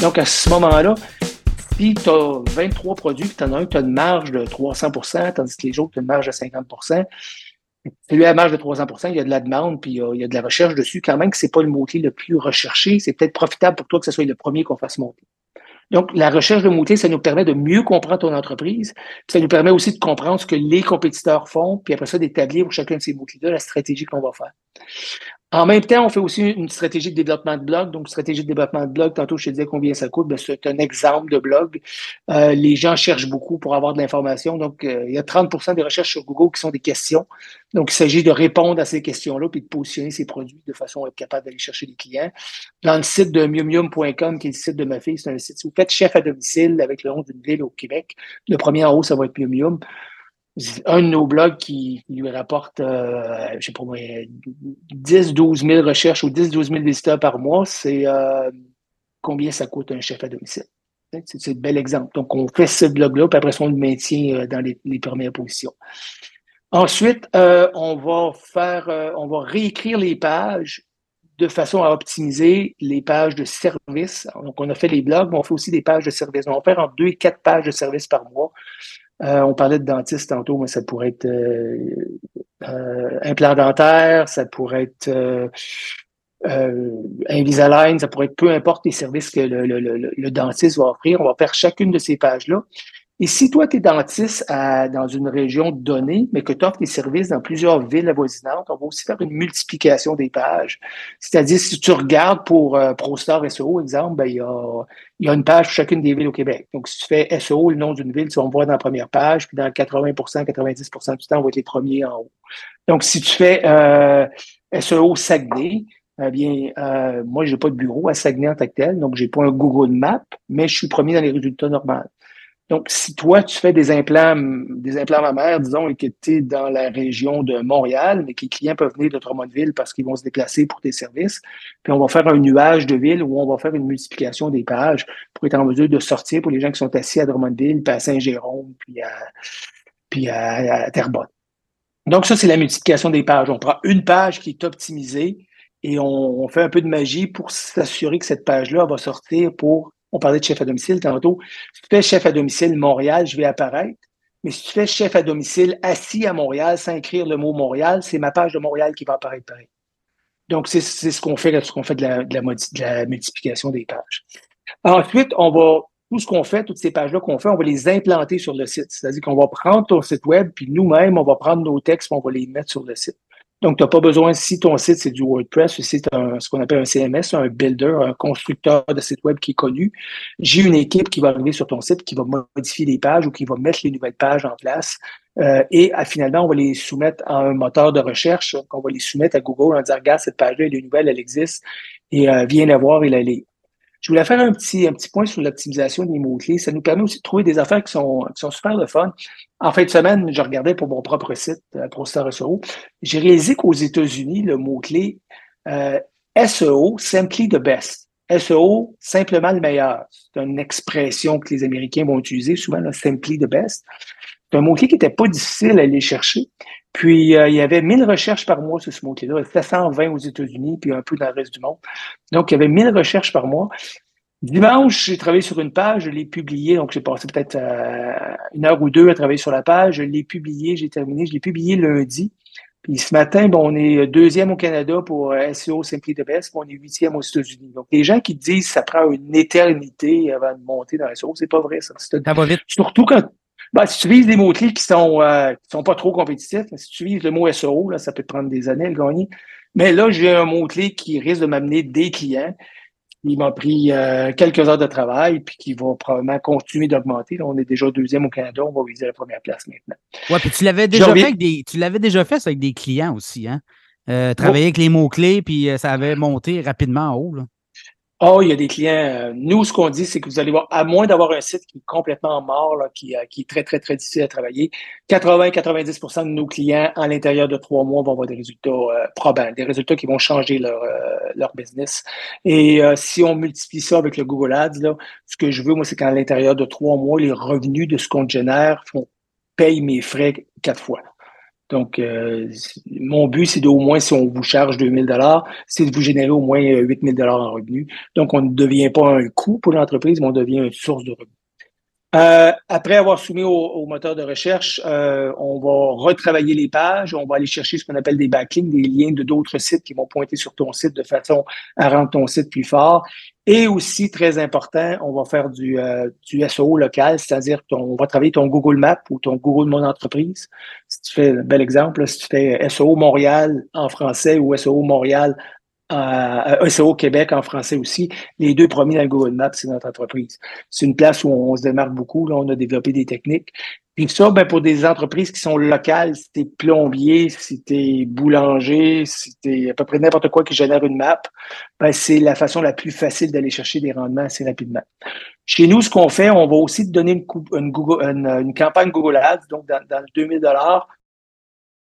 Donc, à ce moment-là, si tu as 23 produits, tu en as un, tu as une marge de 300% tandis que les autres, tu as une marge de 50% celui à la marge de 300% il y a de la demande, puis il y a, de la recherche dessus. Quand même que c'est pas le mot-clé le plus recherché, c'est peut-être profitable pour toi que ce soit le premier qu'on fasse monter. Donc, la recherche de mots-clés, ça nous permet de mieux comprendre ton entreprise. Puis ça nous permet aussi de comprendre ce que les compétiteurs font, puis après ça, d'établir pour chacun de ces mots-clés-là la stratégie qu'on va faire. En même temps, on fait aussi une stratégie de développement de blog. Donc, stratégie de développement de blog, tantôt je te disais combien ça coûte, ben, c'est un exemple de blog. Euh, les gens cherchent beaucoup pour avoir de l'information. Donc, euh, il y a 30% des recherches sur Google qui sont des questions. Donc, il s'agit de répondre à ces questions-là puis de positionner ces produits de façon à être capable d'aller chercher des clients. Dans le site de miumium.com, qui est le site de ma fille, c'est un site où vous faites chef à domicile avec le nom d'une ville au Québec. Le premier en haut, ça va être Miumium un de nos blogs qui lui rapporte, euh, je sais pas moi, 10, 12 000 recherches ou 10, 12 000 visiteurs par mois, c'est euh, combien ça coûte un chef à domicile. C'est un bel exemple. Donc, on fait ce blog-là, puis après on le maintient euh, dans les, premières positions. Ensuite, on va faire, on va réécrire les pages de façon à optimiser les pages de service. Donc, on a fait les blogs, mais on fait aussi des pages de service. On va faire en deux et quatre pages de service par mois euh, on parlait de dentiste tantôt, mais ça pourrait être euh, euh, implant dentaire, ça pourrait être euh, Invisalign, ça pourrait être peu importe les services que le, le, dentiste va offrir. On va faire chacune de ces pages-là. Et si toi, tu es dentiste dans une région donnée, mais que tu offres des services dans plusieurs villes avoisinantes, on va aussi faire une multiplication des pages. C'est-à-dire, si tu regardes pour euh, ProStar SEO, exemple, ben, il, y a, y a une page pour chacune des villes au Québec. Donc, si tu fais SEO, le nom d'une ville, tu vas me voir dans la première page, puis dans 80% 90% du temps, on va être les premiers en haut. Donc, si tu fais euh, SEO Saguenay, eh bien, euh, moi, j'ai pas de bureau à Saguenay en tant que tel, donc j'ai pas un Google Map, mais je suis premier dans les résultats normaux. Donc, si toi, tu fais des implants, des implants mammaires, disons, et que tu es dans la région de Montréal, mais que les clients peuvent venir de Drummondville parce qu'ils vont se déplacer pour tes services, puis on va faire un nuage de ville où on va faire une multiplication des pages pour être en mesure de sortir pour les gens qui sont assis à Drummondville, puis à Saint-Jérôme, puis à, puis à, Terrebonne. Donc, ça, c'est la multiplication des pages. On prend une page qui est optimisée et on fait un peu de magie pour s'assurer que cette page-là va sortir pour on parlait de chef à domicile tantôt. Si tu fais chef à domicile Montréal, je vais apparaître. Mais si tu fais chef à domicile assis à Montréal sans écrire le mot Montréal, c'est ma page de Montréal qui va apparaître pareil. Donc, c'est ce qu'on fait, ce qu'on fait de la, multiplication des pages. Ensuite, on va, tout ce qu'on fait, toutes ces pages-là qu'on fait, on va les implanter sur le site. C'est-à-dire qu'on va prendre ton site web, puis nous-mêmes, on va prendre nos textes, on va les mettre sur le site. Donc, tu n'as pas besoin, si ton site, c'est du WordPress, ou c'est ce qu'on appelle un CMS, un builder, un constructeur de site web qui est connu, j'ai une équipe qui va arriver sur ton site, qui va modifier les pages ou qui va mettre les nouvelles pages en place. Euh, et finalement, on va les soumettre à un moteur de recherche, on va les soumettre à Google en disant, regarde, cette page-là, elle est nouvelle, elle existe, et euh, viens la voir et la lire. Je voulais faire un petit, un petit point sur l'optimisation des mots-clés. Ça nous permet aussi de trouver des affaires qui sont, qui sont super le fun. En fin de semaine, je regardais pour mon propre site, euh, ProStar SEO. J'ai réalisé qu'aux États-Unis, le mot-clé euh, SEO, simply the best. SEO, simplement le meilleur. C'est une expression que les Américains vont utiliser souvent, simply the best. C'est un mot-clé qui n'était pas difficile à aller chercher. Puis, euh, il y avait 1000 recherches par mois sur ce mot-clé-là. 720 aux États-Unis, puis un peu dans le reste du monde. Donc, il y avait 1000 recherches par mois. Dimanche, j'ai travaillé sur une page, je l'ai publié, donc j'ai passé peut-être euh, une heure ou deux à travailler sur la page. Je l'ai publié, j'ai terminé, je l'ai publié lundi. Puis ce matin, bon, on est deuxième au Canada pour euh, SEO Simply the Best, puis on est huitième aux États-Unis. Donc, les gens qui disent que ça prend une éternité avant de monter dans SEO, c'est pas vrai, ça. Ça va vite. Surtout quand, ben, si tu vises des mots-clés qui sont, euh, qui sont pas trop compétitifs, si tu vises le mot SEO, là, ça peut te prendre des années à le gagner. Mais là, j'ai un mot-clé qui risque de m'amener des clients. Il m'a pris euh, quelques heures de travail, puis qui va probablement continuer d'augmenter. On est déjà deuxième au Canada, on va viser la première place maintenant. Ouais, puis tu l'avais déjà fait avec des, tu l'avais déjà fait avec des clients aussi, hein? Euh, travailler avec les mots-clés, puis ça avait monté rapidement en haut. Là. Oh, il y a des clients. Euh, nous, ce qu'on dit, c'est que vous allez voir, à moins d'avoir un site qui est complètement mort, là, qui, euh, qui, est très, très, très difficile à travailler, 80-90% de nos clients, en l'intérieur de trois mois, vont avoir des résultats euh, probants, des résultats qui vont changer leur, leur business. Et si on multiplie ça avec le Google Ads, là, ce que je veux, moi, c'est qu'à l'intérieur de trois mois, les revenus de ce qu'on génère font, payent mes frais quatre fois. Donc, mon but, c'est d'au moins, si on vous charge 2000 dollars, c'est de vous générer au moins 8000 dollars en revenus. Donc, on ne devient pas un coût pour l'entreprise, mais on devient une source de revenus. Euh, après avoir soumis au, moteur de recherche, euh, on va retravailler les pages, on va aller chercher ce qu'on appelle des backlinks, des liens de d'autres sites qui vont pointer sur ton site de façon à rendre ton site plus fort. Et aussi, très important, on va faire du, euh, du SEO local, c'est-à-dire qu'on va travailler ton Google Maps ou ton Google Mon Entreprise. Tu fais un bel exemple, si tu fais SEO Montréal en français ou SEO Montréal euh, SEO Québec en français aussi. Les deux premiers dans le Google Maps, c'est notre entreprise. C'est une place où on se démarque beaucoup. Là, on a développé des techniques. Puis ça, ben, pour des entreprises qui sont locales, si t'es plombier, si t'es boulanger, si t'es à peu près n'importe quoi qui génère une map, ben, c'est la façon la plus facile d'aller chercher des rendements assez rapidement. Chez nous, ce qu'on fait, on va aussi te donner une, une, une, campagne Google Ads, donc dans, dans 2000 dollars,